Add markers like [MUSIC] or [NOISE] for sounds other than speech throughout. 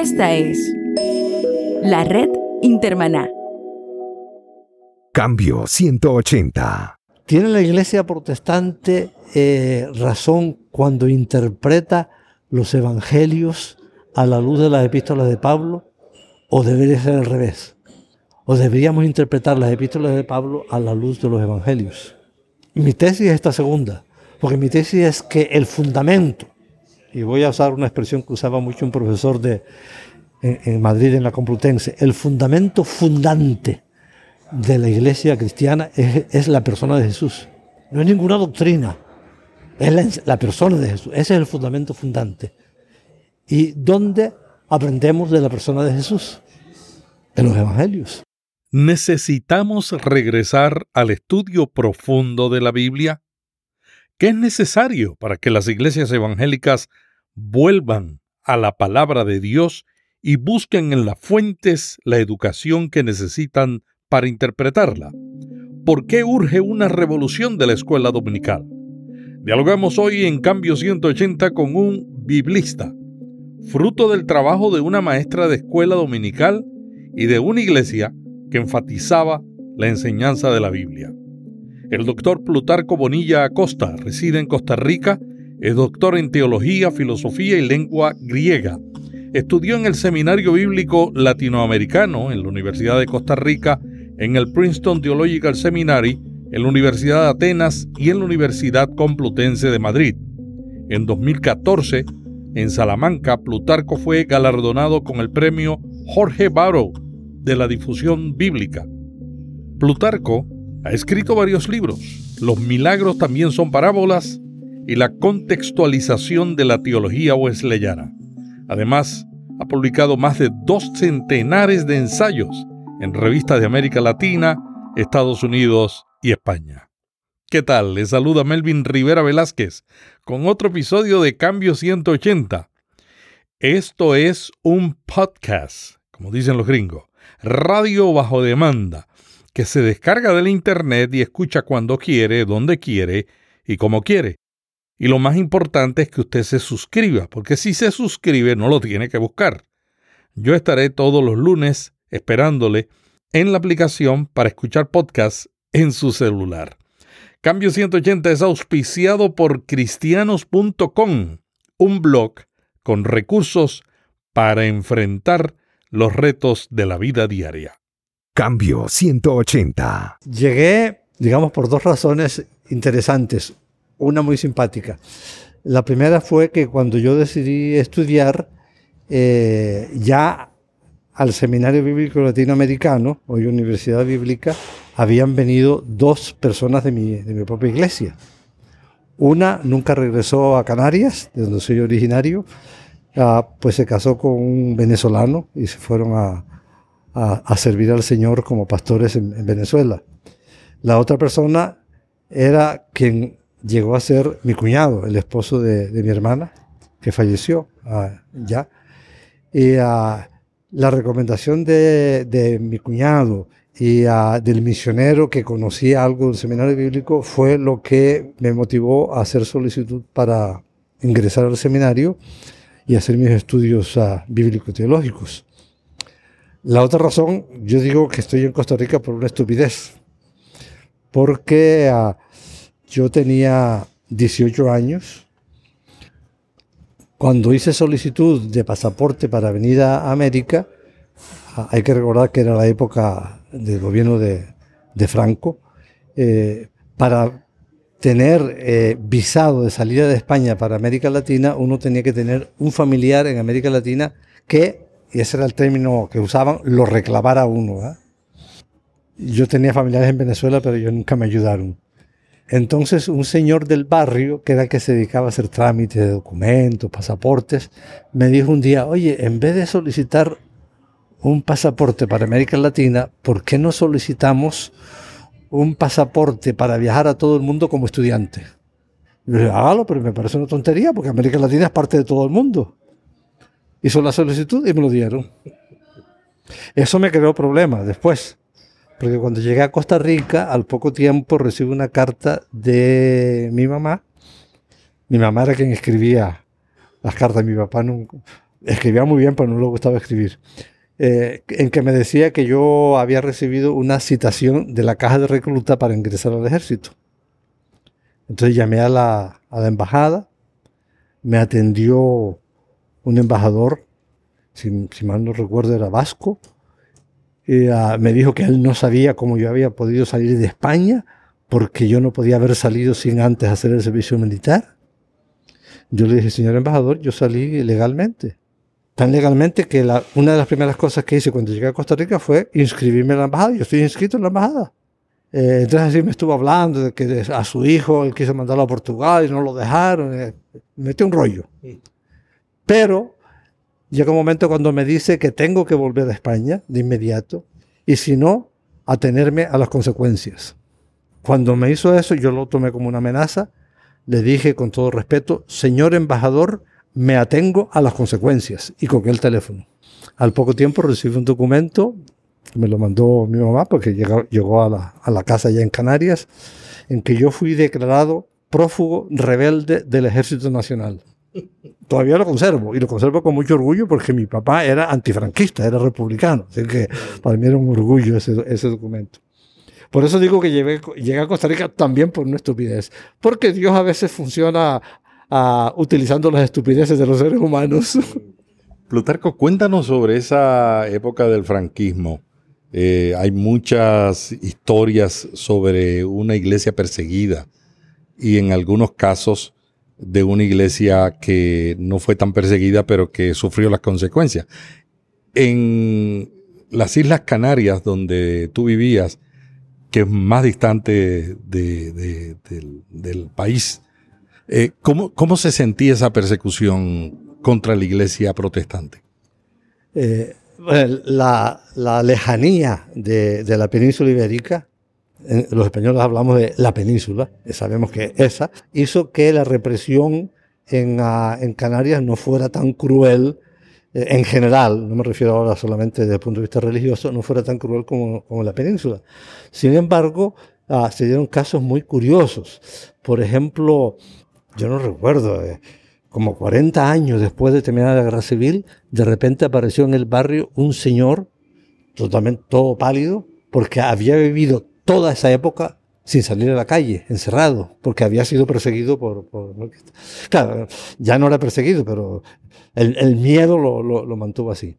Esta es la red Intermaná. Cambio 180. ¿Tiene la iglesia protestante eh, razón cuando interpreta los evangelios a la luz de las epístolas de Pablo? ¿O debería ser al revés? ¿O deberíamos interpretar las epístolas de Pablo a la luz de los evangelios? Mi tesis es esta segunda, porque mi tesis es que el fundamento, y voy a usar una expresión que usaba mucho un profesor de, en Madrid, en la Complutense, el fundamento fundante de la iglesia cristiana es, la persona de Jesús. No es ninguna doctrina, es la, persona de Jesús. Ese es el fundamento fundante. ¿Y dónde aprendemos de la persona de Jesús? En los evangelios. ¿Necesitamos regresar al estudio profundo de la Biblia? ¿Qué es necesario para que las iglesias evangélicas vuelvan a la palabra de Dios y busquen en las fuentes la educación que necesitan para interpretarla. ¿Por qué urge una revolución de la escuela dominical? Dialogamos hoy en Cambio 180 con un biblista, fruto del trabajo de una maestra de escuela dominical y de una iglesia que enfatizaba la enseñanza de la Biblia. El doctor Plutarco Bonilla Acosta reside en Costa Rica, es doctor en teología, filosofía y lengua griega. Estudió en el Seminario Bíblico Latinoamericano en la Universidad de Costa Rica en el Princeton Theological Seminary, en la Universidad de Atenas y en la Universidad Complutense de Madrid. En 2014, en Salamanca, Plutarco fue galardonado con el premio Jorge Barrow de la difusión bíblica. Plutarco ha escrito varios libros. Los milagros también son parábolas y la contextualización de la teología wesleyana. Además, ha publicado más de dos centenares de ensayos en revistas de América Latina, Estados Unidos y España. ¿Qué tal? Les saluda Melvin Rivera Velázquez con otro episodio de Cambio 180. Esto es un podcast, como dicen los gringos, radio bajo demanda, que se descarga del Internet y escucha cuando quiere, donde quiere y como quiere. Y lo más importante es que usted se suscriba, porque si se suscribe no lo tiene que buscar. Yo estaré todos los lunes esperándole en la aplicación para escuchar podcasts en su celular. Cambio 180 es auspiciado por cristianos.com, un blog con recursos para enfrentar los retos de la vida diaria. Cambio 180. Llegué, digamos, por dos razones interesantes. Una muy simpática. La primera fue que cuando yo decidí estudiar, eh, ya al Seminario Bíblico Latinoamericano, hoy Universidad Bíblica, habían venido dos personas de mi, de mi propia iglesia. Una nunca regresó a Canarias, de donde soy originario, ah, pues se casó con un venezolano y se fueron a, a, servir al Señor como pastores en, Venezuela. La otra persona era quien llegó a ser mi cuñado, el esposo de, mi hermana, que falleció ah, ya. Y uh, la recomendación de, mi cuñado y ah, del misionero que conocía algo del seminario bíblico fue lo que me motivó a hacer solicitud para ingresar al seminario y hacer mis estudios uh, bíblico-teológicos. La otra razón, yo digo que estoy en Costa Rica por una estupidez, porque ah, yo tenía 18 años. Cuando hice solicitud de pasaporte para venir a América, ah, hay que recordar que era la época del gobierno de, Franco, eh, para tener eh, visado de salida de España para América Latina, uno tenía que tener un familiar en América Latina que, y ese era el término que usaban, lo reclamara uno. Yo tenía familiares en Venezuela, pero ellos nunca me ayudaron. Entonces un señor del barrio, que era el que se dedicaba a hacer trámites de documentos, pasaportes, me dijo un día, oye, en vez de solicitar un pasaporte para América Latina, ¿por qué no solicitamos un pasaporte para viajar a todo el mundo como estudiante? Y yo dije, hágalo, pero me parece una tontería, porque América Latina es parte de todo el mundo. Hizo la solicitud y me lo dieron. Eso me creó problemas después. Porque cuando llegué a Costa Rica, al poco tiempo recibí una carta de mi mamá. Mi mamá era quien escribía las cartas. Mi papá no, escribía muy bien, pero no le gustaba escribir, eh, en que me decía que yo había recibido una citación de la caja de recluta para ingresar al ejército. Entonces llamé a la, a la embajada, me atendió un embajador, si, mal no recuerdo era vasco, uh, me dijo que él no sabía cómo yo había podido salir de España, porque yo no podía haber salido sin antes hacer el servicio militar. Yo le dije, señor embajador, yo salí legalmente. Tan legalmente que la, una de las primeras cosas que hice cuando llegué a Costa Rica fue inscribirme en la embajada. Yo estoy inscrito en la embajada. Eh, entonces así me estuvo hablando de que a su hijo él quiso mandarlo a Portugal y no lo dejaron. Eh, me metió un rollo. Pero llega un momento cuando me dice que tengo que volver a España de inmediato y si no, atenerme a las consecuencias. Cuando me hizo eso, yo lo tomé como una amenaza. Le dije con todo respeto, señor embajador, me atengo a las consecuencias y con el teléfono. Al poco tiempo recibí un documento, me lo mandó mi mamá porque llegó, a la casa ya en Canarias, en que yo fui declarado prófugo rebelde del Ejército Nacional. Todavía lo conservo y lo conservo con mucho orgullo porque mi papá era antifranquista, era republicano. Así que para mí era un orgullo ese, ese documento. Por eso digo que llegué, llegué, a Costa Rica también por una estupidez. Porque Dios a veces funciona utilizando las estupideces de los seres humanos. [LAUGHS] Plutarco, cuéntanos sobre esa época del franquismo. Eh, hay muchas historias sobre una iglesia perseguida y en algunos casos de una iglesia que no fue tan perseguida pero que sufrió las consecuencias. En las Islas Canarias, donde tú vivías, que es más distante del país, eh, ¿cómo, ¿cómo, se sentía esa persecución contra la iglesia protestante? Eh, la, la, lejanía de, de, la península ibérica, los españoles hablamos de la península, sabemos que esa, hizo que la represión en, uh, en Canarias no fuera tan cruel eh, en general, no me refiero ahora solamente desde el punto de vista religioso, no fuera tan cruel como, como la península. Sin embargo, uh, se dieron casos muy curiosos. Por ejemplo, yo no recuerdo, eh, como 40 años después de terminar la guerra civil, de repente apareció en el barrio un señor totalmente todo pálido, porque había vivido toda esa época sin salir a la calle, encerrado, porque había sido perseguido por... claro, ya no era perseguido, pero el, miedo lo, mantuvo así.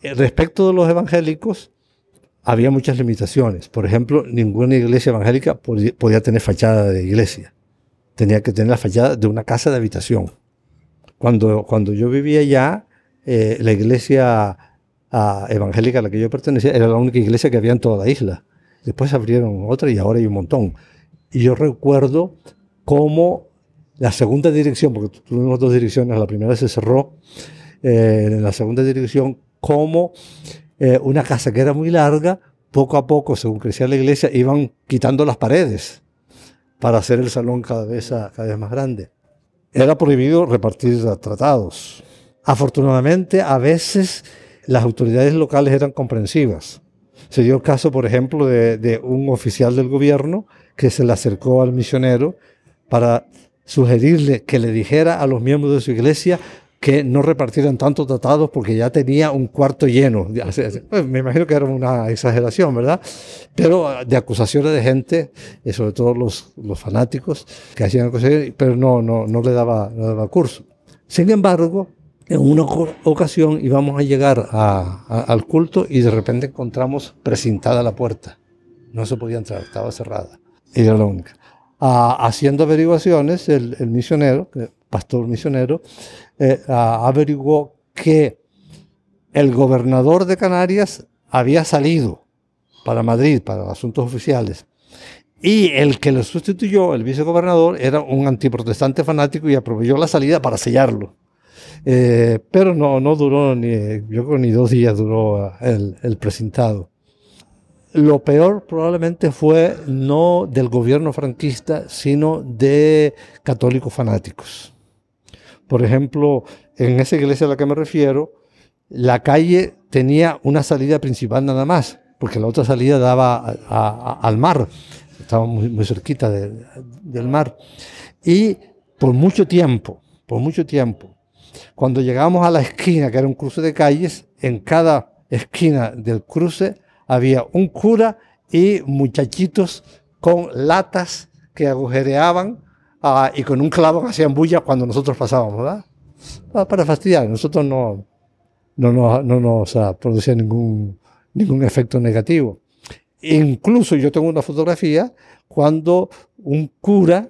Eh, respecto de los evangélicos, había muchas limitaciones. Por ejemplo, ninguna iglesia evangélica podía, tener fachada de iglesia tenía que tener la fachada de una casa de habitación. Cuando, cuando yo vivía allá, eh, la iglesia uh, evangélica a la que yo pertenecía era la única iglesia que había en toda la isla. Después abrieron otra y ahora hay un montón. Y yo recuerdo cómo la segunda dirección, porque tuvimos dos direcciones, la primera se cerró, eh, en la segunda dirección, cómo eh, una casa que era muy larga, poco a poco, según crecía la iglesia, iban quitando las paredes para hacer el salón cada vez, cada vez más grande. Era prohibido repartir tratados. Afortunadamente, a veces las autoridades locales eran comprensivas. Se dio el caso, por ejemplo, de, un oficial del gobierno que se le acercó al misionero para sugerirle que le dijera a los miembros de su iglesia que no repartieran tantos tratados porque ya tenía un cuarto lleno. Pues, me imagino que era una exageración, ¿verdad? Pero ah, de acusaciones de gente, y sobre todo los, fanáticos, que hacían acusaciones, pero no, no, no, le daba, no daba curso. Sin embargo, en una ocasión íbamos a llegar al culto y de repente encontramos precintada la puerta. No se podía entrar, estaba cerrada. Era la única. Ah, haciendo averiguaciones, el, el misionero, pastor misionero, eh, averiguó que el gobernador de Canarias había salido para Madrid, para asuntos oficiales, y el que lo sustituyó, el vicegobernador, era un antiprotestante fanático y aprovechó la salida para sellarlo. Eh, pero no, no duró ni, yo creo ni dos días duró el, el presentado. Lo peor probablemente fue no del gobierno franquista, sino de católicos fanáticos. Por ejemplo, en esa iglesia a la que me refiero, la calle tenía una salida principal nada más, porque la otra salida daba al mar, estaba muy, cerquita del mar. Y por mucho tiempo, por mucho tiempo, Cuando llegamos a la esquina, que era un cruce de calles, en cada esquina del cruce había un cura y muchachitos con latas que agujereaban ah, y con un clavo que hacían bulla cuando nosotros pasábamos, ¿verdad? Para, fastidiar, nosotros no, no, no, no nos ah, producía ningún, ningún efecto negativo. Incluso yo tengo una fotografía cuando un cura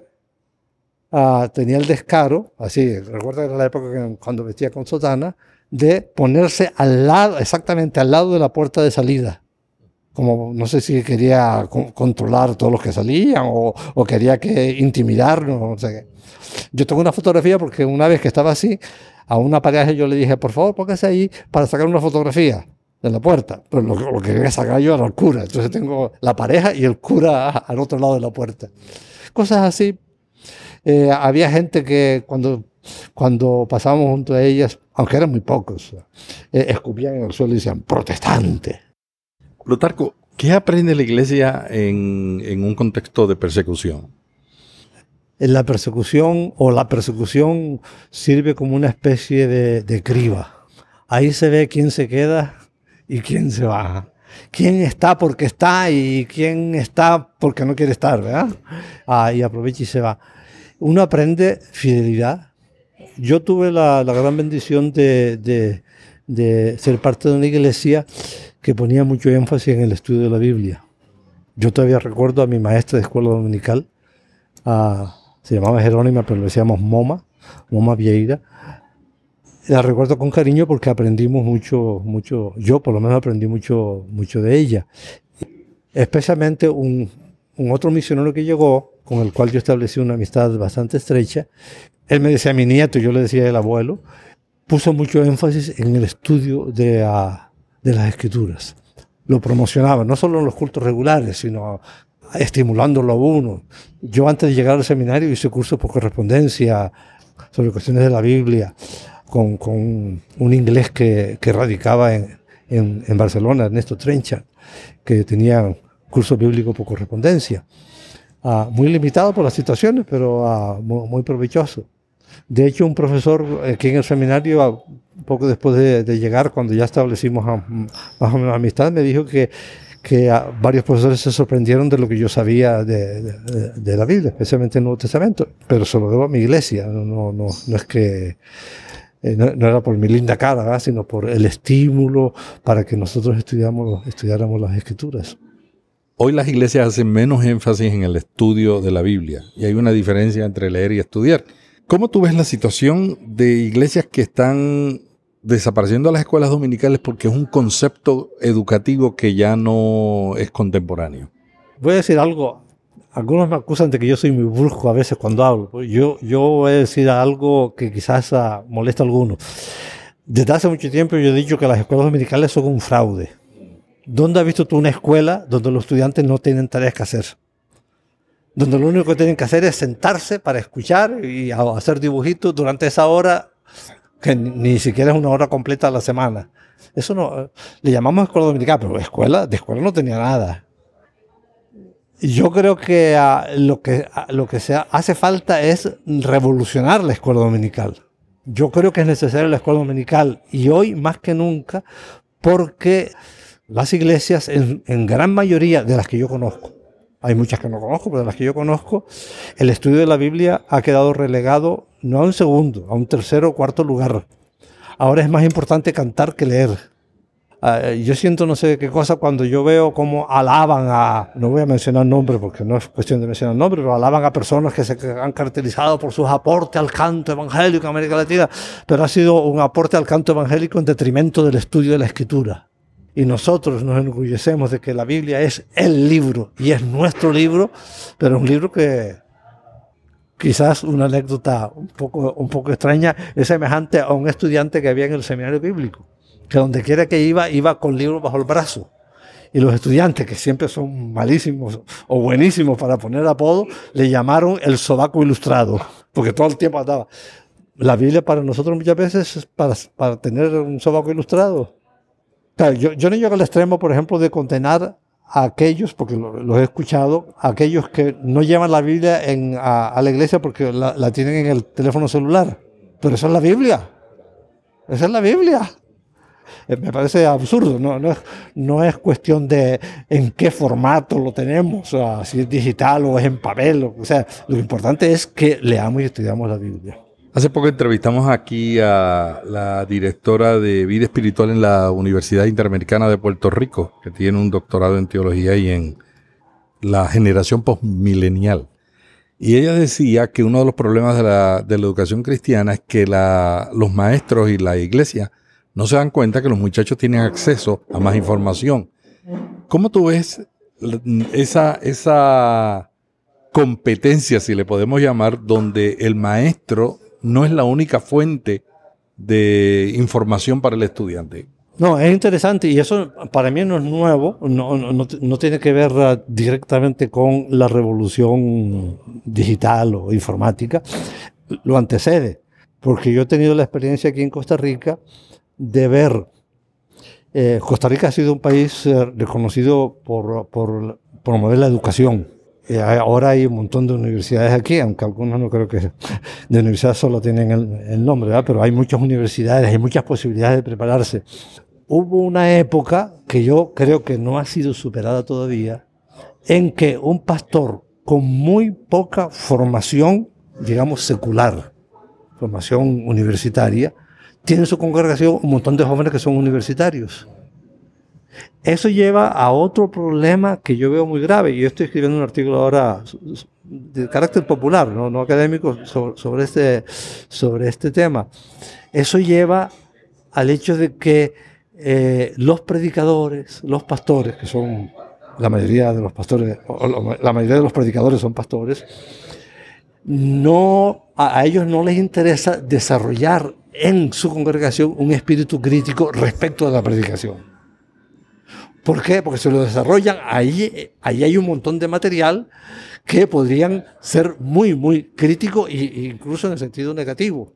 ah, tenía el descaro, así, recuerda que era la época cuando vestía con sotana, de ponerse al lado, exactamente al lado de la puerta de salida. Como no sé si quería controlar todos los que salían o, quería que intimidarnos. No sé Yo tengo una fotografía porque una vez que estaba así, a una pareja yo le dije, por favor, póngase ahí para sacar una fotografía de la puerta. Pero lo, lo, que quería sacar yo era el cura. Entonces tengo la pareja y el cura al otro lado de la puerta. Cosas así. Eh, había gente que cuando, cuando pasábamos junto a ellas, aunque eran muy pocos, eh, escupían en el suelo y decían, protestante. Plutarco, ¿qué aprende la iglesia en, en un contexto de persecución? En la persecución o la persecución sirve como una especie de, de criba. Ahí se ve quién se queda y quién se va. Quién está porque está y quién está porque no quiere estar, ¿verdad? Ah, y aprovecha y se va. Uno aprende fidelidad. Yo tuve la, gran bendición de, ser parte de una iglesia que ponía mucho énfasis en el estudio de la Biblia. Yo todavía recuerdo a mi maestra de escuela dominical, se llamaba Jerónima, pero le decíamos Moma, Moma Vieira, la recuerdo con cariño porque aprendimos mucho, mucho, yo por lo menos aprendí mucho, mucho de ella. Especialmente un, un otro misionero que llegó, con el cual yo establecí una amistad bastante estrecha, él me decía mi nieto, yo le decía el abuelo, puso mucho énfasis en el estudio de, uh, de las escrituras. Lo promocionaba, no solo en los cultos regulares, sino estimulándolo a uno. Yo antes de llegar al seminario hice cursos por correspondencia sobre cuestiones de la Biblia con, un inglés que, radicaba en, en, en, Barcelona, Ernesto Trencha, que tenía curso bíblico por correspondencia. Uh, muy limitado por las situaciones, pero uh, muy, muy, provechoso. De hecho, un profesor aquí en el seminario, uh, poco después de, de, llegar, cuando ya establecimos más o menos amistad, me dijo que, que varios profesores se sorprendieron de lo que yo sabía de, de, de, la Biblia, especialmente el Nuevo Testamento, pero se lo debo a mi iglesia, no, no, no, es que eh, no, no, era por mi linda cara, sino por el estímulo para que nosotros estudiáramos las escrituras. Hoy las iglesias hacen menos énfasis en el estudio de la Biblia y hay una diferencia entre leer y estudiar. ¿Cómo tú ves la situación de iglesias que están desapareciendo las escuelas dominicales porque es un concepto educativo que ya no es contemporáneo? Voy a decir algo algunos me acusan de que yo soy muy brusco a veces cuando hablo. Yo, yo voy a decir algo que quizás molesta a algunos. Desde hace mucho tiempo yo he dicho que las escuelas dominicales son un fraude. ¿Dónde has visto tú una escuela donde los estudiantes no tienen tareas que hacer? Donde lo único que tienen que hacer es sentarse para escuchar y hacer dibujitos durante esa hora, que ni siquiera es una hora completa a la semana. Eso no, le llamamos escuela dominicana, pero escuela, de escuela no tenía nada. Yo creo que uh, lo que, uh, lo que se hace falta es revolucionar la escuela dominical. Yo creo que es necesaria la escuela dominical y hoy más que nunca porque las iglesias, en, gran mayoría de las que yo conozco, hay muchas que no conozco, pero de las que yo conozco, el estudio de la Biblia ha quedado relegado no a un segundo, a un tercero o cuarto lugar. Ahora es más importante cantar que leer. Uh, yo siento no sé qué cosa cuando yo veo cómo alaban a, no voy a mencionar nombres porque no es cuestión de mencionar nombres, pero alaban a personas que se han caracterizado por sus aportes al canto evangélico en América Latina, pero ha sido un aporte al canto evangélico en detrimento del estudio de la escritura. Y nosotros nos enorgullecemos de que la Biblia es el libro y es nuestro libro, pero un libro que quizás una anécdota un poco, un poco extraña es semejante a un estudiante que había en el seminario bíblico que donde quiera que iba, iba con libros bajo el brazo. Y los estudiantes, que siempre son malísimos o buenísimos para poner apodo, le llamaron el sobaco ilustrado, porque todo el tiempo andaba. La Biblia para nosotros muchas veces es para, para tener un sobaco ilustrado. Yo, yo no llego al extremo, por ejemplo, de condenar a aquellos, porque los lo he escuchado, a aquellos que no llevan la Biblia en, a, la iglesia porque la, tienen en el teléfono celular. Pero eso es la Biblia. Esa es la Biblia. Eh, me parece absurdo, no, no, es, no es cuestión de en qué formato lo tenemos, o si es digital o es en papel, o, sea, lo importante es que leamos y estudiamos la Biblia. Hace poco entrevistamos aquí a la directora de vida espiritual en la Universidad Interamericana de Puerto Rico, que tiene un doctorado en teología y en la generación postmilenial. Y ella decía que uno de los problemas de la, de la educación cristiana es que los maestros y la iglesia no se dan cuenta que los muchachos tienen acceso a más información. ¿Cómo tú ves esa, esa competencia, si le podemos llamar, donde el maestro no es la única fuente de información para el estudiante? No, es interesante y eso para mí no es nuevo, no, no, no, tiene que ver uh, directamente con la revolución digital o informática, lo antecede, porque yo he tenido la experiencia aquí en Costa Rica de ver. Eh, Costa Rica ha sido un país eh, reconocido por, por, promover la educación. Eh, ahora hay un montón de universidades aquí, aunque algunos no creo que [LAUGHS] de universidad solo tienen el, nombre, pero hay muchas universidades, hay muchas posibilidades de prepararse. Hubo una época que yo creo que no ha sido superada todavía, en que un pastor con muy poca formación, digamos, secular, formación universitaria, tiene en su congregación un montón de jóvenes que son universitarios. Eso lleva a otro problema que yo veo muy grave. Yo estoy escribiendo un artículo ahora de carácter popular, no, no académico, sobre, este, sobre este tema. Eso lleva al hecho de que eh, los predicadores, los pastores, que son la mayoría de los pastores, la mayoría de los predicadores son pastores, no, a ellos no les interesa desarrollar en su congregación un espíritu crítico respecto a la predicación. ¿Por qué? Porque se lo desarrollan, ahí, ahí hay un montón de material que podrían ser muy, muy críticos e incluso en el sentido negativo.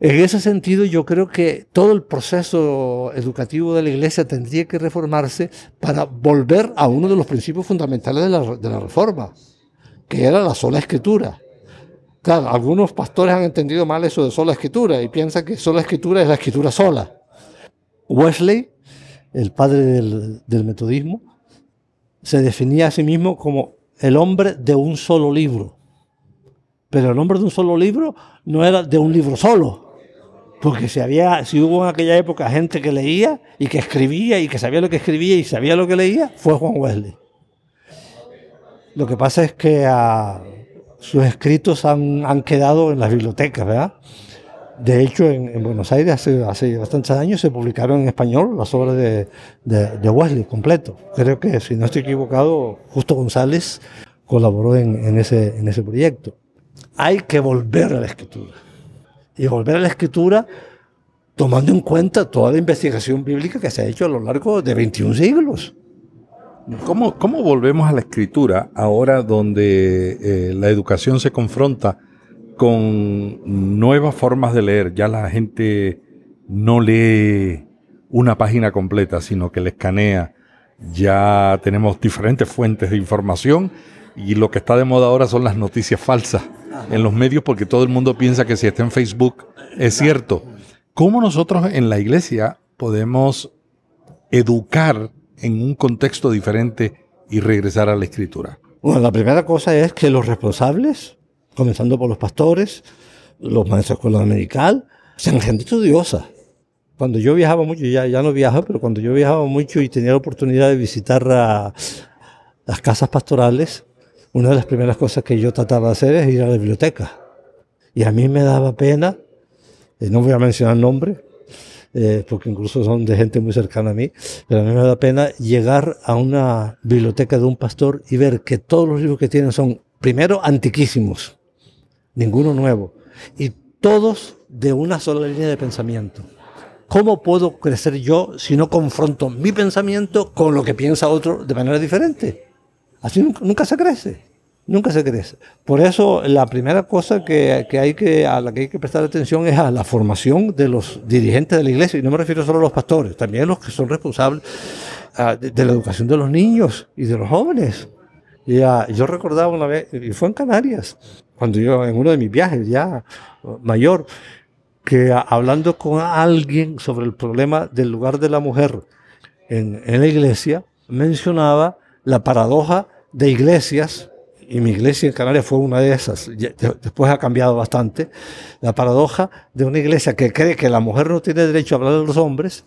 En ese sentido, yo creo que todo el proceso educativo de la Iglesia tendría que reformarse para volver a uno de los principios fundamentales de la, de la reforma, que era la sola escritura. Claro, algunos pastores han entendido mal eso de sola escritura y piensan que sola escritura es la escritura sola. Wesley, el padre del, metodismo, se definía a sí mismo como el hombre de un solo libro. Pero el hombre de un solo libro no era de un libro solo. Porque si, había, si hubo en aquella época gente que leía y que escribía y que sabía lo que escribía y sabía lo que leía, fue Juan Wesley. Lo que pasa es que a, sus escritos han, han, quedado en las bibliotecas, ¿verdad? De hecho, en, Buenos Aires hace, hace, bastantes años se publicaron en español las obras de, de, Wesley completo. Creo que, si no estoy equivocado, Justo González colaboró en, en, ese, en ese proyecto. Hay que volver a la escritura. Y volver a la escritura tomando en cuenta toda la investigación bíblica que se ha hecho a lo largo de 21 siglos. ¿Cómo, volvemos a la escritura ahora donde eh, la educación se confronta con nuevas formas de leer? Ya la gente no lee una página completa, sino que la escanea. Ya tenemos diferentes fuentes de información y lo que está de moda ahora son las noticias falsas en los medios porque todo el mundo piensa que si está en Facebook es cierto. ¿Cómo nosotros en la iglesia podemos educar en un contexto diferente y regresar a la escritura? Bueno, la primera cosa es que los responsables, comenzando por los pastores, los maestros de escuela dominical, sean gente estudiosa. Cuando yo viajaba mucho, ya, ya no viajo, pero cuando yo viajaba mucho y tenía la oportunidad de visitar las casas pastorales, una de las primeras cosas que yo trataba de hacer es ir a la biblioteca. Y a mí me daba pena, eh, no voy a mencionar nombre, eh, porque incluso son de gente muy cercana a mí, pero a mí me da pena llegar a una biblioteca de un pastor y ver que todos los libros que tienen son, primero, antiquísimos, ninguno nuevo, y todos de una sola línea de pensamiento. ¿Cómo puedo crecer yo si no confronto mi pensamiento con lo que piensa otro de manera diferente? Así nunca se crece nunca se crece. Por eso la primera cosa que, hay que, a la que hay que prestar atención es a la formación de los dirigentes de la iglesia, y no me refiero solo a los pastores, también a los que son responsables ah, de, la educación de los niños y de los jóvenes. Y, yo recordaba una vez, y fue en Canarias, cuando yo en uno de mis viajes ya mayor, que hablando con alguien sobre el problema del lugar de la mujer en, en la iglesia, mencionaba la paradoja de iglesias, y mi iglesia en Canarias fue una de esas, después ha cambiado bastante, la paradoja de una iglesia que cree que la mujer no tiene derecho a hablar a los hombres,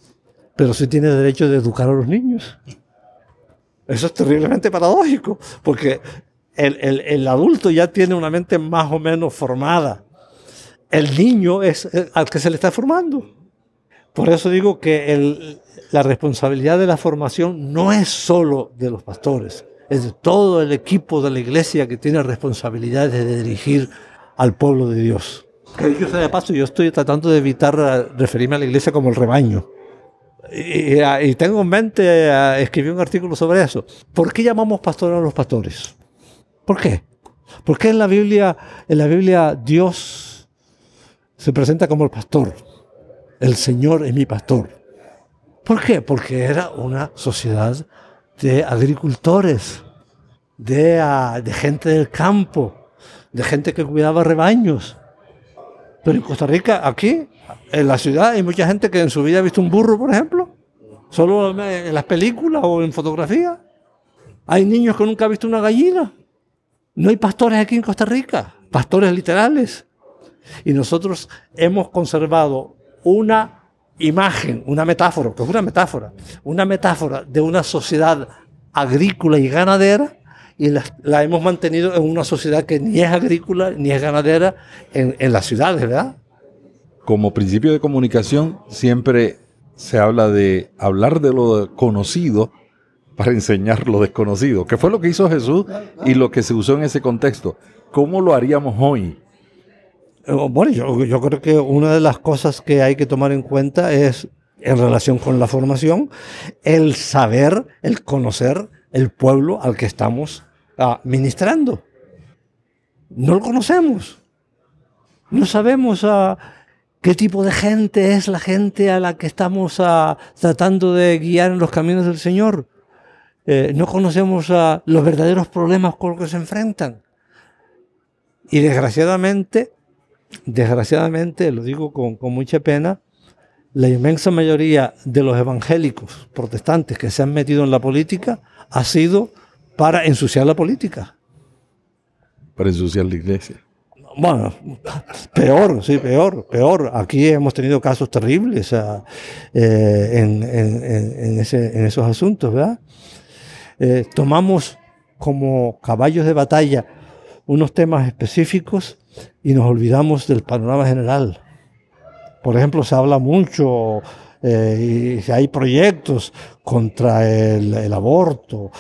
pero sí tiene derecho de educar a los niños. Eso es terriblemente paradójico, porque el, el, el adulto ya tiene una mente más o menos formada. El niño es al que se le está formando. Por eso digo que el, la responsabilidad de la formación no es solo de los pastores, es de todo el equipo de la iglesia que tiene responsabilidad de dirigir al pueblo de Dios. Que yo sea de paso, yo estoy tratando de evitar referirme a la iglesia como el rebaño. Y, tengo en mente uh, escribir un artículo sobre eso. ¿Por qué llamamos pastores a los pastores? ¿Por qué? Porque en la Biblia, en la Biblia Dios se presenta como el pastor. El Señor es mi pastor. ¿Por qué? Porque era una sociedad de agricultores, de, uh, de gente del campo, de gente que cuidaba rebaños. Pero en Costa Rica, aquí, en la ciudad hay mucha gente que en su vida ha visto un burro, por ejemplo, solo en las películas o en fotografía. Hay niños que nunca han visto una gallina. No hay pastores aquí en Costa Rica, pastores literales. Y nosotros hemos conservado una imagen, una metáfora, que es una metáfora, una metáfora de una sociedad agrícola y ganadera y la, hemos mantenido en una sociedad que ni es agrícola ni es ganadera en, en las ciudades, ¿verdad? como principio de comunicación siempre se habla de hablar de lo conocido para enseñar lo desconocido, que fue lo que hizo Jesús y lo que se usó en ese contexto. ¿Cómo lo haríamos hoy? Eh, bueno, yo, creo que una de las cosas que hay que tomar en cuenta es, en relación con la formación, el saber, el conocer el pueblo al que estamos ah, ministrando. No lo conocemos. No sabemos. Ah, ¿Qué tipo de gente es la gente a la que estamos ah, tratando de guiar en los caminos del Señor? Eh, no conocemos a los verdaderos problemas con los que se enfrentan. Y desgraciadamente, desgraciadamente, lo digo con, con mucha pena, la inmensa mayoría de los evangélicos protestantes que se han metido en la política ha sido para ensuciar la política. Para ensuciar la iglesia. Bueno, peor, sí, peor, peor. Aquí hemos tenido casos terribles eh, en, esos asuntos, ¿verdad? Eh, tomamos como caballos de batalla unos temas específicos y nos olvidamos del panorama general. Por ejemplo, se habla mucho eh, y hay proyectos contra el, aborto,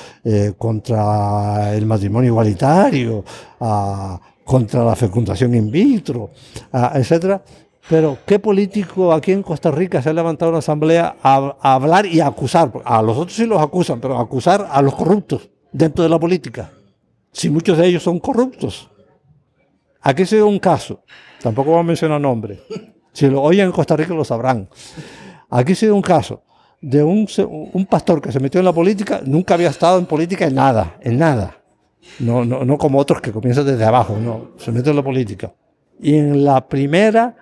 contra el matrimonio igualitario, a contra la fecundación in vitro, etcétera. Pero, ¿qué político aquí en Costa Rica se ha levantado una asamblea a, hablar y a acusar? A los otros sí los acusan, pero a acusar a los corruptos dentro de la política. Si muchos de ellos son corruptos. Aquí se dio un caso, tampoco voy a mencionar nombre. Si lo oyen en Costa Rica lo sabrán. Aquí se dio un caso de un, un pastor que se metió en la política, nunca había estado en política en nada, en nada no, no, no como otros que comienzan desde abajo, no, se mete en la política. Y en la primera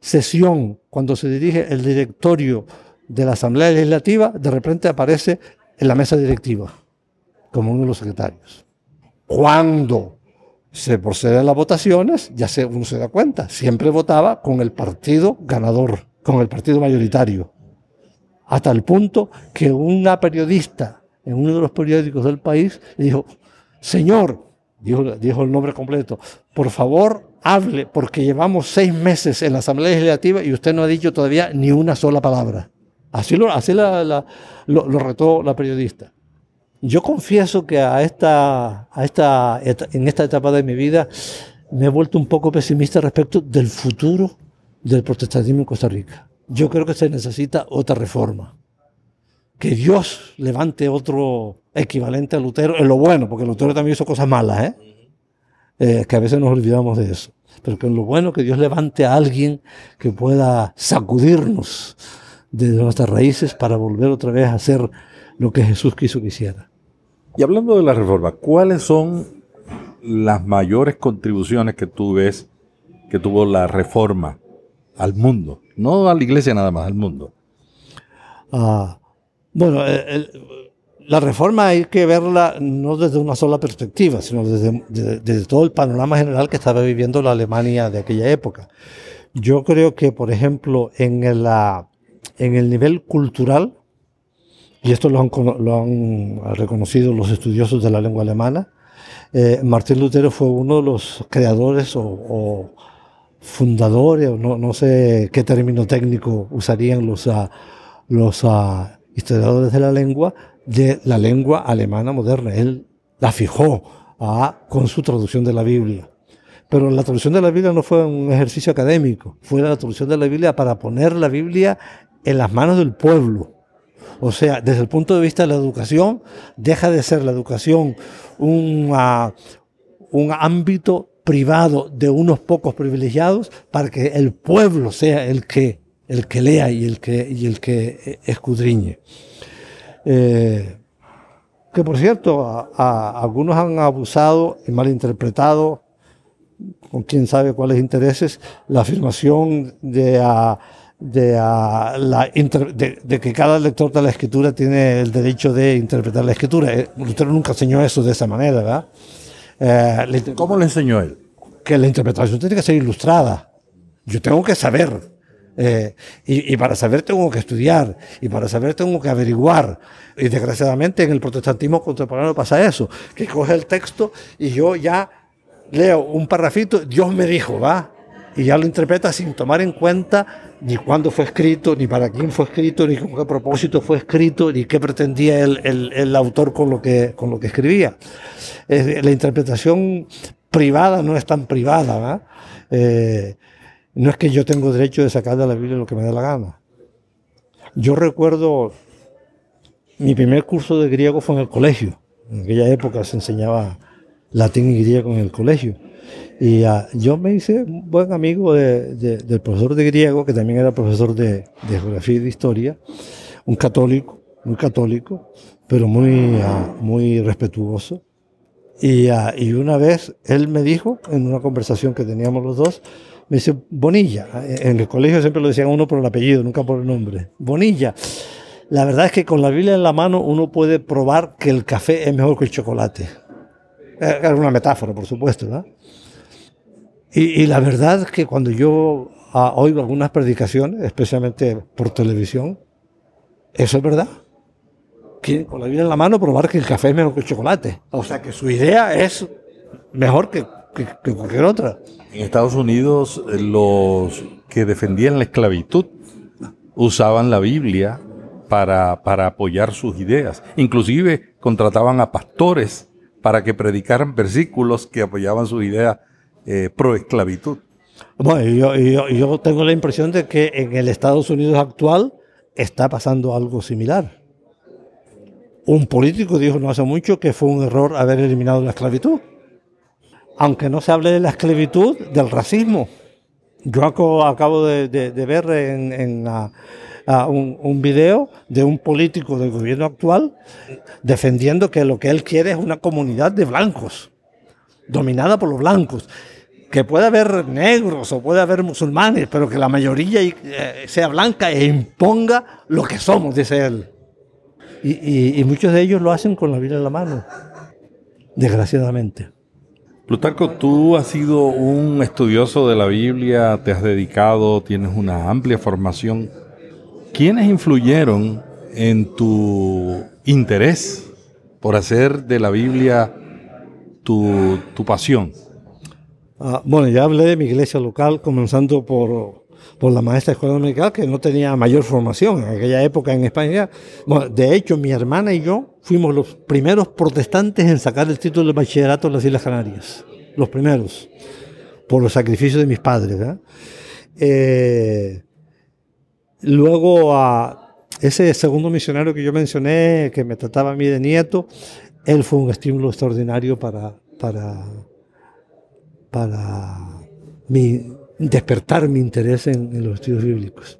sesión, cuando se dirige el directorio de la Asamblea Legislativa, de repente aparece en la mesa directiva, como uno de los secretarios. Cuando se procede a las votaciones, ya se, uno se da cuenta, siempre votaba con el partido ganador, con el partido mayoritario. Hasta el punto que una periodista en uno de los periódicos del país dijo, Señor, dijo, el nombre completo, por favor hable, porque llevamos seis meses en la Asamblea Legislativa y usted no ha dicho todavía ni una sola palabra. Así lo, así lo, retó la periodista. Yo confieso que a esta, a esta, en esta etapa de mi vida me he vuelto un poco pesimista respecto del futuro del protestantismo en Costa Rica. Yo creo que se necesita otra reforma que Dios levante otro equivalente a Lutero en lo bueno, porque Lutero también hizo cosas malas, ¿eh? ¿Eh? que a veces nos olvidamos de eso. Pero que en lo bueno que Dios levante a alguien que pueda sacudirnos de nuestras raíces para volver otra vez a hacer lo que Jesús quiso que hiciera. Y hablando de la reforma, ¿cuáles son las mayores contribuciones que tú ves que tuvo la reforma al mundo, no a la iglesia nada más, al mundo. Ah, bueno, el, la reforma hay que verla no desde una sola perspectiva, sino desde, todo el panorama general que estaba viviendo la Alemania de aquella época. Yo creo que, por ejemplo, en, el nivel cultural, y esto lo han, reconocido los estudiosos de la lengua alemana, eh, Martín Lutero fue uno de los creadores o, fundadores, no, sé qué término técnico usarían los, ah, ah, historiadores de la lengua, de la lengua alemana moderna. Él la fijó ah, con su traducción de la Biblia. Pero la traducción de la Biblia no fue un ejercicio académico, fue la traducción de la Biblia para poner la Biblia en las manos del pueblo. O sea, desde el punto de vista de la educación, deja de ser la educación un, ah, un ámbito privado de unos pocos privilegiados para que el pueblo sea el que, el que lea y el que, y el que eh, escudriñe. Eh, que por cierto, a, algunos han abusado y malinterpretado, con quién sabe cuáles intereses, la afirmación de, de, la, de, que cada lector de la escritura tiene el derecho de interpretar la escritura. Eh, Lutero nunca enseñó eso de esa manera, ¿verdad? Eh, ¿Cómo le enseñó él? Que la interpretación tiene que ser ilustrada. Yo tengo que saber eh, y, para saber tengo que estudiar, y para saber tengo que averiguar. Y desgraciadamente en el protestantismo contemporáneo pasa eso, que coge el texto y yo ya leo un parrafito, Dios me dijo, va, y ya lo interpreta sin tomar en cuenta ni cuándo fue escrito, ni para quién fue escrito, ni con qué propósito fue escrito, ni qué pretendía el, el, autor con lo que, con lo que escribía. la interpretación privada no es tan privada. ¿va? Eh, no es que yo tengo derecho de sacar de la Biblia lo que me dé la gana. Yo recuerdo, mi primer curso de griego fue en el colegio. En aquella época se enseñaba latín y griego en el colegio. Y ah, yo me hice un buen amigo del profesor de griego, que también era profesor de, geografía y de historia, un católico, muy católico, pero muy, ah, muy respetuoso. Y, ah, y una vez él me dijo, en una conversación que teníamos los dos, me dice Bonilla. En el colegio siempre lo decían uno por el apellido, nunca por el nombre. Bonilla. La verdad es que con la Biblia en la mano uno puede probar que el café es mejor que el chocolate. Es una metáfora, por supuesto, ¿verdad? Y, la verdad es que cuando yo ah, oigo algunas predicaciones, especialmente por televisión, eso es verdad. Que con la Biblia en la mano probar que el café es mejor que el chocolate. O sea que su idea es mejor que, cualquier otra. En Estados Unidos, eh, los que defendían la esclavitud usaban la Biblia para, para apoyar sus ideas. Inclusive contrataban a pastores para que predicaran versículos que apoyaban sus ideas eh, pro esclavitud. Bueno, yo, yo, tengo la impresión de que en el Estados Unidos actual está pasando algo similar. Un político dijo no hace mucho que fue un error haber eliminado la esclavitud aunque no se hable de la esclavitud, del racismo. Yo acabo de, ver en, un, video de un político del gobierno actual defendiendo que lo que él quiere es una comunidad de blancos, dominada por los blancos. Que puede haber negros o puede haber musulmanes, pero que la mayoría eh, sea blanca e imponga lo que somos, dice él. Y muchos de ellos lo hacen con la vida en la mano, desgraciadamente. Plutarco, tú has sido un estudioso de la Biblia, te has dedicado, tienes una amplia formación. ¿Quiénes influyeron en tu interés por hacer de la Biblia tu, pasión? Ah, bueno, ya hablé de mi iglesia local, comenzando por, por la maestra de escuela dominical, que no tenía mayor formación en aquella época en España. De hecho, mi hermana y yo fuimos los primeros protestantes en sacar el título de bachillerato en las Islas Canarias. Los primeros, por los sacrificios de mis padres. Eh, luego, a ese segundo misionario que yo mencioné, que me trataba a mí de nieto, él fue un estímulo extraordinario para, para, para mi, despertar mi interés en, en los estudios bíblicos.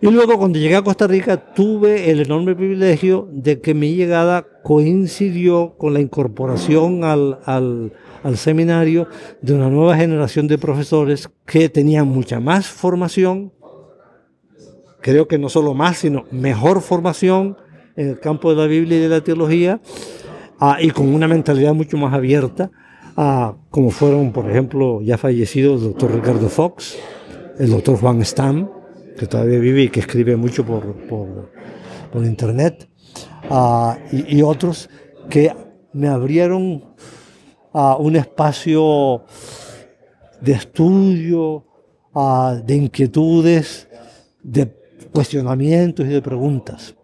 Y luego cuando llegué a Costa Rica tuve el enorme privilegio de que mi llegada coincidió con la incorporación al, al, al seminario de una nueva generación de profesores que tenían mucha más formación, creo que no solo más, sino mejor formación en el campo de la Biblia y de la teología, ah, y con una mentalidad mucho más abierta, ah, como fueron, por ejemplo, ya fallecidos el doctor Ricardo Fox, el doctor Juan Stam, que todavía vive y que escribe mucho por, por, por internet, ah, y, y, otros que me abrieron a un espacio de estudio, de inquietudes, de cuestionamientos y de preguntas.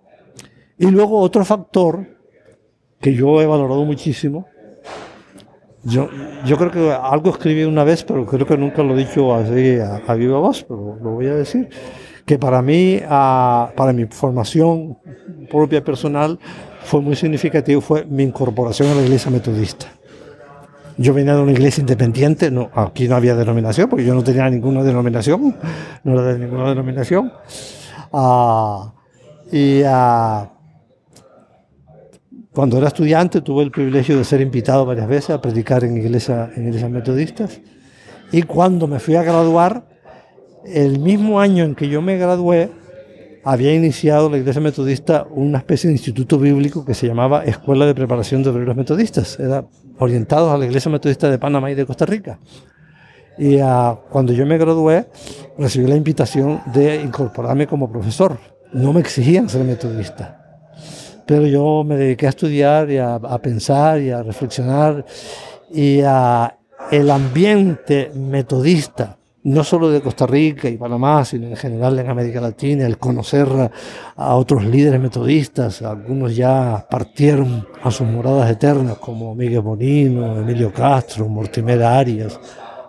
Y luego otro factor que yo he valorado muchísimo, yo, creo que algo escribí una vez, pero creo que nunca lo he dicho así a, viva voz, pero lo voy a decir, que para mí, para mi formación propia personal, fue muy significativo, fue mi incorporación a la iglesia metodista. Yo venía de una iglesia independiente, aquí no había denominación, porque yo no tenía ninguna denominación, no era de ninguna denominación. Ah, y ah, cuando era estudiante tuve el privilegio de ser invitado varias veces a predicar en, iglesia, en iglesias metodistas. Y cuando me fui a graduar, el mismo año en que yo me gradué, había iniciado la iglesia metodista una especie de instituto bíblico que se llamaba Escuela de Preparación de Obreros Metodistas. Era orientado a la iglesia metodista de Panamá y de Costa Rica. Y uh, cuando yo me gradué, recibí la invitación de incorporarme como profesor. No me exigían ser metodista, pero yo me dediqué a estudiar y a, a pensar y a reflexionar. Y uh, el ambiente metodista, no solo de Costa Rica y Panamá, sino en general en América Latina, el conocer a otros líderes metodistas, algunos ya partieron a sus moradas eternas, como Miguel Bonino, Emilio Castro, Mortimer Arias,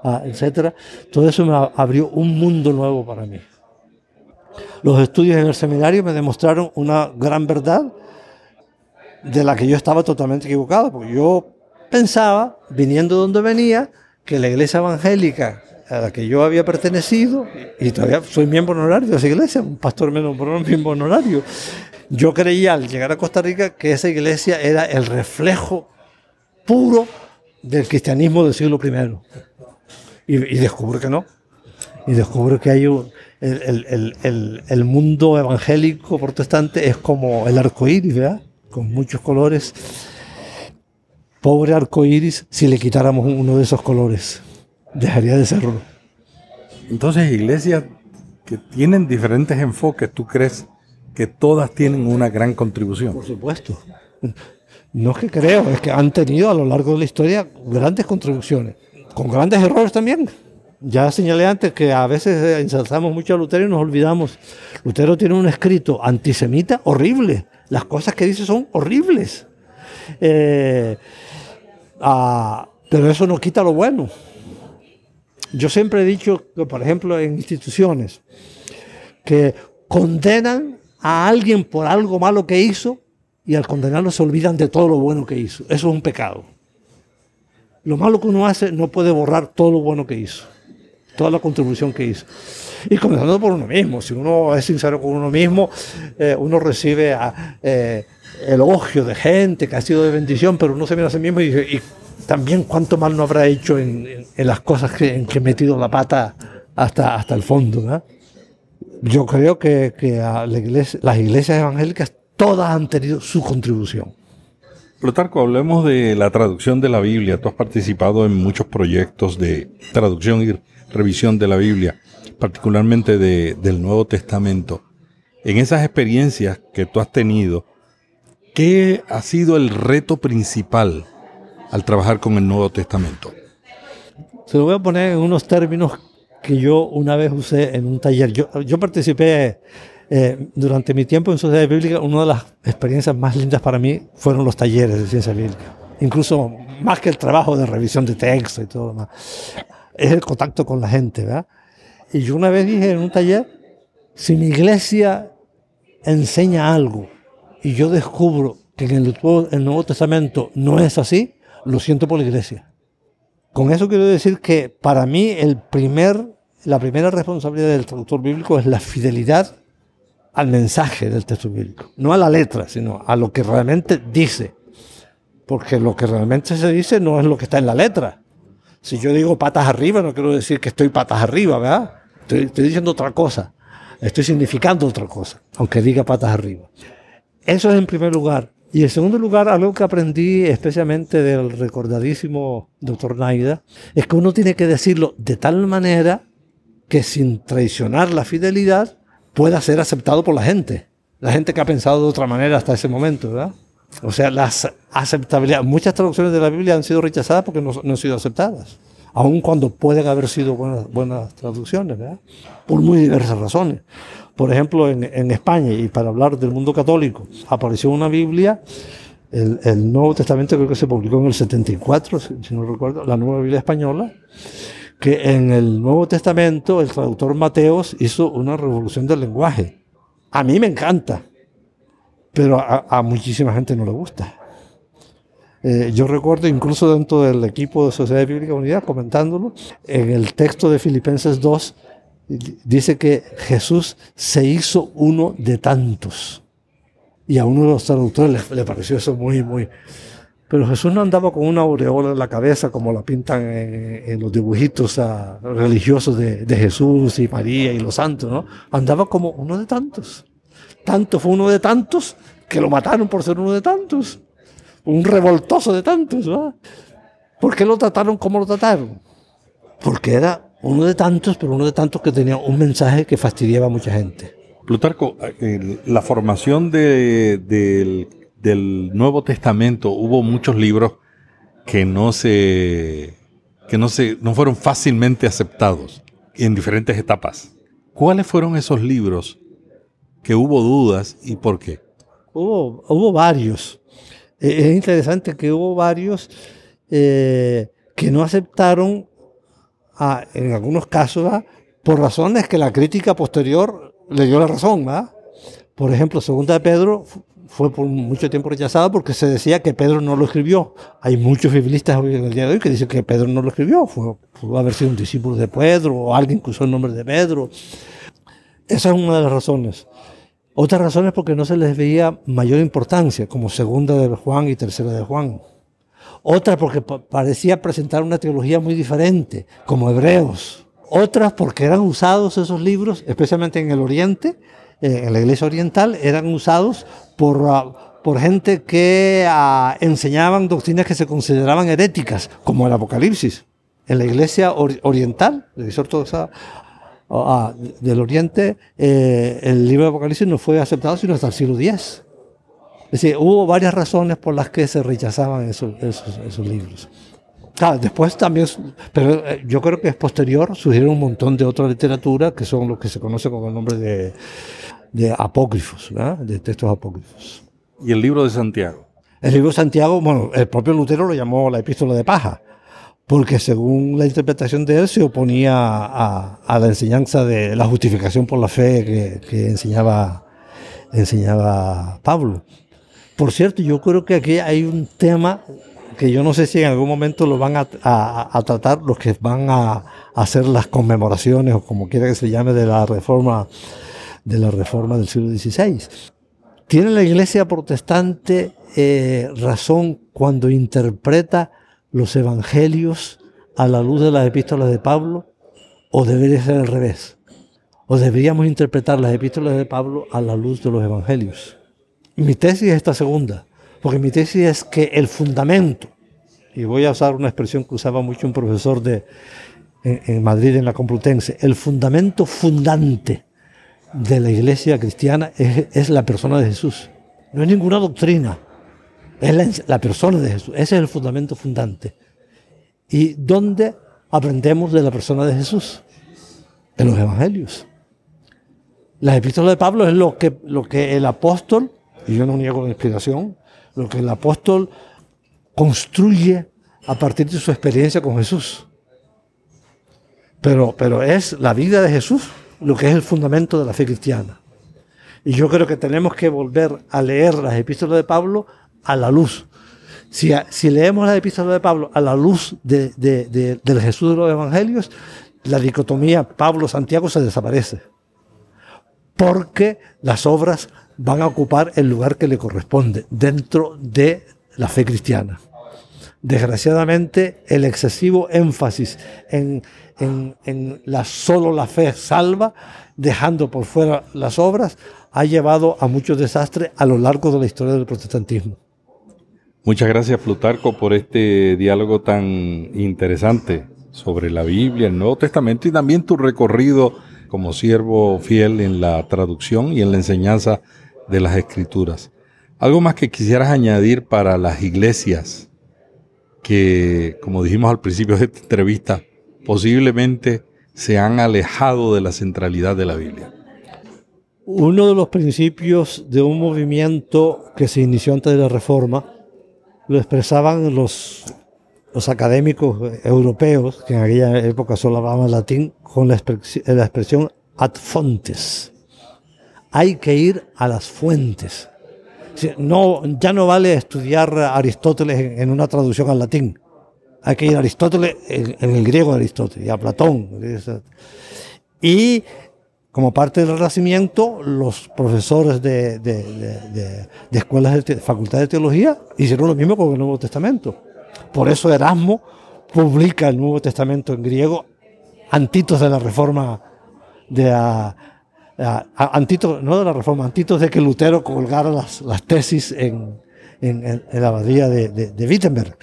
Ah, etcétera, todo eso me abrió un mundo nuevo para mí. Los estudios en el seminario me demostraron una gran verdad de la que yo estaba totalmente equivocado, porque yo pensaba, viniendo de donde venía, que la iglesia evangélica a la que yo había pertenecido, y todavía soy miembro honorario de esa iglesia, un pastor menos miembro honorario, yo creía al llegar a Costa Rica que esa iglesia era el reflejo puro del cristianismo del siglo I y, y descubro que no. Y descubro que hay un, el, el, el, el, mundo evangélico protestante es como el arco iris, ¿verdad? Con muchos colores. Pobre arco iris, si le quitáramos uno de esos colores, dejaría de serlo. Entonces, iglesias que tienen diferentes enfoques, ¿tú crees que todas tienen una gran contribución? Por supuesto. No es que creo, es que han tenido a lo largo de la historia grandes contribuciones con grandes errores también. Ya señalé antes que a veces ensalzamos mucho a Lutero y nos olvidamos. Lutero tiene un escrito antisemita horrible. Las cosas que dice son horribles. Eh, ah, pero eso no quita lo bueno. Yo siempre he dicho por ejemplo, en instituciones que condenan a alguien por algo malo que hizo y al condenarlo se olvidan de todo lo bueno que hizo. Eso es un pecado. Lo malo que uno hace no puede borrar todo lo bueno que hizo, toda la contribución que hizo. Y comenzando por uno mismo, si uno es sincero con uno mismo, eh, uno recibe ah, eh, elogio de gente que ha sido de bendición, pero uno se mira a sí mismo y dice, y también cuánto mal no habrá hecho en, las cosas que, en que he metido la pata hasta, hasta el fondo. ¿no? Yo creo que, que las iglesias evangélicas todas han tenido su contribución. Plutarco, hablemos de la traducción de la Biblia. Tú has participado en muchos proyectos de traducción y revisión de la Biblia, particularmente de, del Nuevo Testamento. En esas experiencias que tú has tenido, ¿qué ha sido el reto principal al trabajar con el Nuevo Testamento? Se lo voy a poner en unos términos que yo una vez usé en un taller. Yo, yo participé eh, durante mi tiempo en Sociedad Bíblica, una de las experiencias más lindas para mí fueron los talleres de ciencia bíblica. Incluso más que el trabajo de revisión de texto y todo lo demás. Es el contacto con la gente, ¿verdad? Y yo una vez dije en un taller, si mi iglesia enseña algo y yo descubro que en el, Nuevo Testamento no es así, lo siento por la iglesia. Con eso quiero decir que para mí el primer, la primera responsabilidad del traductor bíblico es la fidelidad al mensaje del texto bíblico, no a la letra, sino a lo que realmente dice. Porque lo que realmente se dice no es lo que está en la letra. Si yo digo patas arriba, no quiero decir que estoy patas arriba, ¿verdad? Estoy, diciendo otra cosa. Estoy significando otra cosa, aunque diga patas arriba. Eso es en primer lugar. Y en segundo lugar, algo que aprendí especialmente del recordadísimo doctor Naida, es que uno tiene que decirlo de tal manera que sin traicionar la fidelidad pueda ser aceptado por la gente. La gente que ha pensado de otra manera hasta ese momento, ¿verdad? O sea, las aceptabilidad. Muchas traducciones de la Biblia han sido rechazadas porque no, han sido aceptadas. Aun cuando pueden haber sido buenas, traducciones, ¿verdad? Por muy diversas razones. Por ejemplo, en, España, y para hablar del mundo católico, apareció una Biblia, el, Nuevo Testamento creo que se publicó en el 74, si, si no recuerdo, la Nueva Biblia Española, que en el Nuevo Testamento el traductor Mateos hizo una revolución del lenguaje. A mí me encanta, pero a, a muchísima gente no le gusta. Eh, yo recuerdo incluso dentro del equipo de Sociedad Bíblica Unidad comentándolo, en el texto de Filipenses 2 dice que Jesús se hizo uno de tantos. Y a uno de los traductores le, pareció eso muy, muy... Pero Jesús no andaba con una aureola en la cabeza como la pintan en, los dibujitos uh, religiosos de, de, Jesús y María y los santos, ¿no? Andaba como uno de tantos. Tanto fue uno de tantos que lo mataron por ser uno de tantos. Un revoltoso de tantos, ¿no? ¿Por qué lo trataron como lo trataron? Porque era uno de tantos, pero uno de tantos que tenía un mensaje que fastidiaba a mucha gente. Plutarco, la formación de, del, del, Nuevo Testamento hubo muchos libros que no se que no se no fueron fácilmente aceptados en diferentes etapas. ¿Cuáles fueron esos libros que hubo dudas y por qué? Hubo, hubo varios. Es interesante que hubo varios eh, que no aceptaron en algunos casos, por razones que la crítica posterior le dio la razón. ¿verdad? Por ejemplo, Segunda de Pedro fue por mucho tiempo rechazada porque se decía que Pedro no lo escribió. Hay muchos biblistas hoy en el día de hoy que dicen que Pedro no lo escribió. Fue, pudo haber sido un discípulo de Pedro o alguien que usó el nombre de Pedro. Esa es una de las razones. Otra razón es porque no se les veía mayor importancia, como segunda de Juan y tercera de Juan. Otras porque parecía presentar una teología muy diferente, como Hebreos. Otras porque eran usados esos libros, especialmente en el Oriente, eh, en la iglesia oriental, eran usados por, uh, por gente que uh, enseñaban doctrinas que se consideraban heréticas, como el Apocalipsis. En la iglesia or oriental, la iglesia ortodoxa uh, del Oriente, eh, el libro de Apocalipsis no fue aceptado sino hasta el siglo X. Es decir, hubo varias razones por las que se rechazaban esos, esos, esos libros. Claro, después también, pero eh, yo creo que es posterior, surgieron un montón de otra literatura que son los que se conoce con el nombre de, de apócrifos, ¿verdad? de textos apócrifos. ¿Y el libro de Santiago? El libro de Santiago, bueno, el propio Lutero lo llamó la epístola de paja, porque según la interpretación de él se oponía a, a la enseñanza de la justificación por la fe que, que enseñaba, enseñaba Pablo. Por cierto, yo creo que aquí hay un tema que yo no sé si en algún momento lo van a, a, a tratar los que van a, hacer las conmemoraciones o como quiera que se llame de la reforma de la reforma del siglo XVI. ¿Tiene la iglesia protestante eh, razón cuando interpreta los evangelios a la luz de las epístolas de Pablo? ¿O debería ser al revés? ¿O deberíamos interpretar las epístolas de Pablo a la luz de los evangelios? Mi tesis es esta segunda, porque mi tesis es que el fundamento, y voy a usar una expresión que usaba mucho un profesor de, en, Madrid, en la Complutense, el fundamento fundante de la iglesia cristiana es, es, la persona de Jesús. No es ninguna doctrina, es la, persona de Jesús. Ese es el fundamento fundante. ¿Y dónde aprendemos de la persona de Jesús? En los evangelios. Las epístolas de Pablo es lo que, lo que el apóstol y yo no niego la inspiración, lo que el apóstol construye a partir de su experiencia con Jesús. Pero, pero es la vida de Jesús lo que es el fundamento de la fe cristiana. Y yo creo que tenemos que volver a leer las epístolas de Pablo a la luz. Si, si leemos las epístolas de Pablo a la luz de, de, de, del Jesús de los Evangelios, la dicotomía Pablo-Santiago se desaparece porque las obras van a ocupar el lugar que le corresponde dentro de la fe cristiana. Desgraciadamente, el excesivo énfasis en, en, la solo la fe salva, dejando por fuera las obras, ha llevado a muchos desastres a lo largo de la historia del protestantismo. Muchas gracias Plutarco por este diálogo tan interesante sobre la Biblia, el Nuevo Testamento y también tu recorrido como siervo fiel en la traducción y en la enseñanza de las Escrituras. Algo más que quisieras añadir para las iglesias que, como dijimos al principio de esta entrevista, posiblemente se han alejado de la centralidad de la Biblia. Uno de los principios de un movimiento que se inició antes de la Reforma lo expresaban los, los académicos europeos, que en aquella época solo hablaban latín, con la, expresión ad fontes. Hay que ir a las fuentes. No, ya no vale estudiar Aristóteles en una traducción al latín. Hay que ir a Aristóteles en, el griego Aristóteles y a Platón. Y como parte del Renacimiento, los profesores de, escuelas de facultades de teología hicieron lo mismo con el Nuevo Testamento. Por eso Erasmo publica el Nuevo Testamento en griego, antitos de la reforma de antitos, no de la reforma, antitos de que Lutero colgara las, tesis en, en, la abadía de, Wittenberg.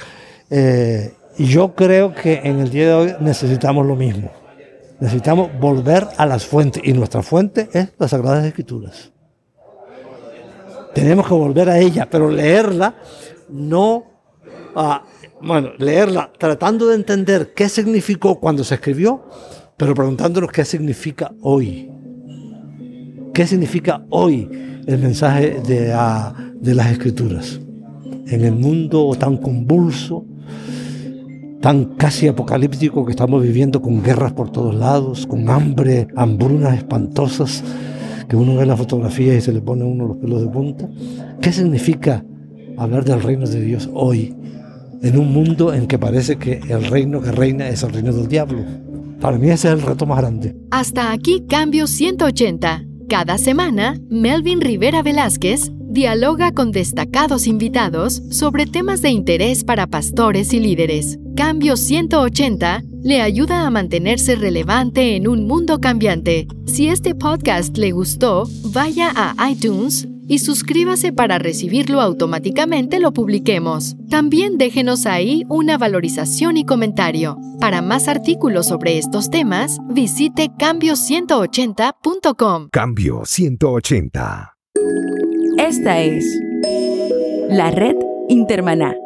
Eh, y yo creo que en el día de hoy necesitamos lo mismo. Necesitamos volver a las fuentes. Y nuestra fuente es las Sagradas Escrituras. Tenemos que volver a ella, pero leerla no... Ah, bueno, leerla tratando de entender qué significó cuando se escribió, pero preguntándonos qué significa hoy. ¿Qué significa hoy el mensaje de, ah, de las escrituras? En el mundo tan convulso, tan casi apocalíptico que estamos viviendo con guerras por todos lados, con hambre, hambrunas espantosas, que uno ve las fotografías y se le pone uno los pelos de punta. ¿Qué significa hablar del reino de Dios hoy, en un mundo en que parece que el reino que reina es el reino del diablo? Para mí ese es el reto más grande. Hasta aquí Cambio 180. Cada semana, Melvin Rivera Velázquez dialoga con destacados invitados sobre temas de interés para pastores y líderes. Cambio 180 le ayuda a mantenerse relevante en un mundo cambiante. Si este podcast le gustó, vaya a iTunes y suscríbase para recibirlo automáticamente lo publiquemos. También déjenos ahí una valorización y comentario. Para más artículos sobre estos temas, visite cambio180.com. Cambio 180. Esta es la red Intermaná.